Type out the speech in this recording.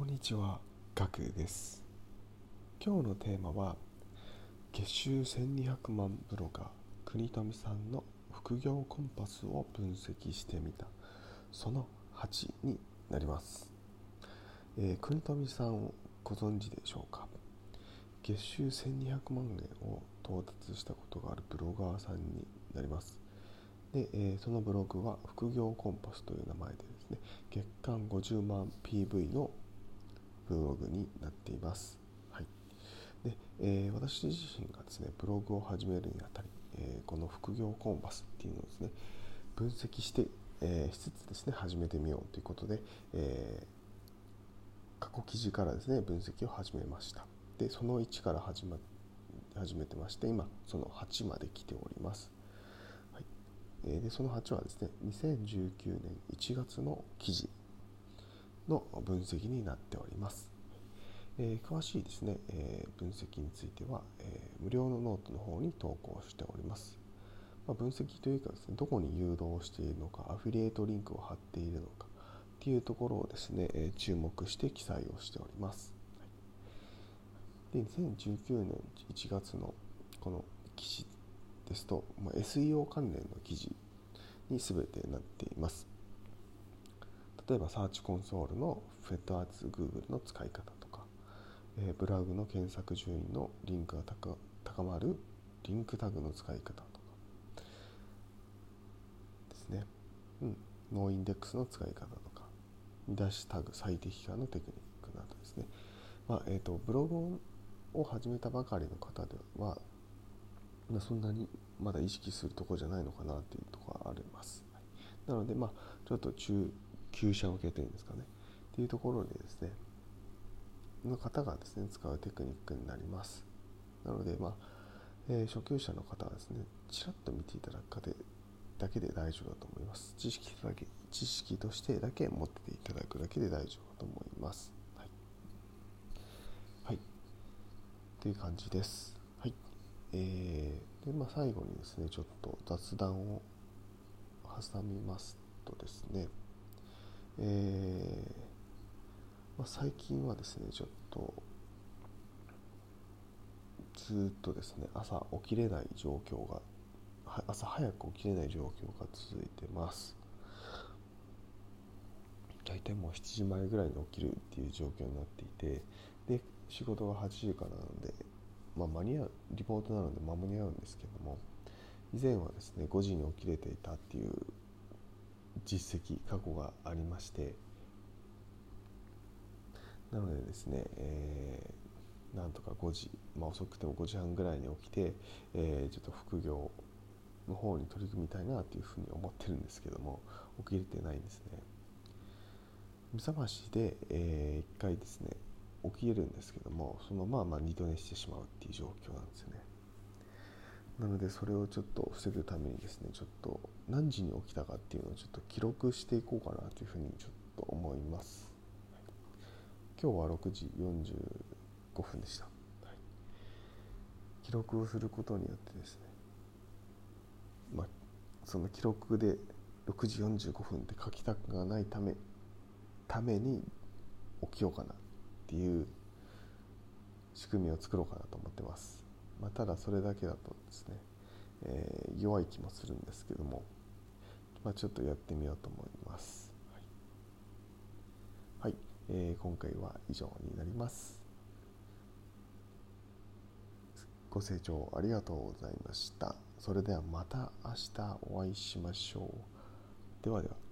こんにちは、ガクです。今日のテーマは、月収1200万ブロガー、国富さんの副業コンパスを分析してみた、その8になります。えー国富さんをご存知でしょうか？月収1200万円を到達したことがあるブロガーさんになります。で、えーそのブログは副業コンパスという名前でですね、月間50万 PV のブログになっています。はい。で、えー私自身がですね、ブログを始めるにあたり、えーこの副業コンパスっていうのをですね、分析して、えーしつつですね、始めてみようということで、え過去記事からですね、分析を始めました。で、その1から始ま始めてまして、今、その8まで来ております。はいで、その8はですね、2019年1月の記事の分析になっております。えー詳しいですね、えー分析については、えー無料のノートの方に投稿しております。まあ、分析というかですね、どこに誘導しているのか、アフィリエイトリンクを貼っているのかっていうところをですね、えー注目して記載をしております。で、2019年1月のこの記事ですと、まあ、SEO 関連の記事に全てなっています。例えば、 Search Console の Fetch as Google の使い方とか、えーブログの検索順位のランクが高まるリンクタグの使い方とか。ですね、うん、 noindex の使い方とか。見出しタグ最適化のテクニックなどですね、まあえー、とブログを始めたばかりの方では、まあ、そんなにまだ意識するところじゃないのかなというところがあります。なので、まあ、ちょっと中級者向けというんですかね。っていうところでですねの方がですね使うテクニックになります。なのでまあ、えー初級者の方はですねちらっと見ていただくかでだけで大丈夫だと思います。知識だけ知識としてだけ持ってていただくだけで大丈夫だと思います。はい、はい、という感じです。はい。えー、でまあ最後にですねちょっと雑談を挟みますとですねえーまあ、最近はですねちょっとずっとですね朝起きれない状況が朝早く起きれない状況が続いてます。大体もう7時前ぐらいに起きるっていう状況になっていてで仕事が8時からなので、まあ、間に合うリモートなので間に合うんですけども以前はですね5時に起きれていたっていう実績過去がありまして。なのでですね、えーなんとか5時、まあ、遅くても5時半ぐらいに起きて、えーちょっと副業の方に取り組みたいなというふうに思ってるんですけども起きれてないんですね。目覚ましで、え1回ですね起きれるんですけどもそのまままあ二度寝してしまうっていう状況なんですよね。なのでそれをちょっと防ぐためにですねちょっと何時に起きたかっていうのをちょっと記録していこうかなというふうにちょっと思います。今日は6時45分でした、はい記録をすることによってですねまあその記録で6時45分って書きたくがないためために起きようかなっていう仕組みを作ろうかなと思ってます、まあ、ただそれだけだとですね、えー弱い気もするんですけども、まあ、ちょっとやってみようと思います。はい、はい。えー今回は以上になります。ご清聴ありがとうございました。それではまた明日お会いしましょう。ではでは。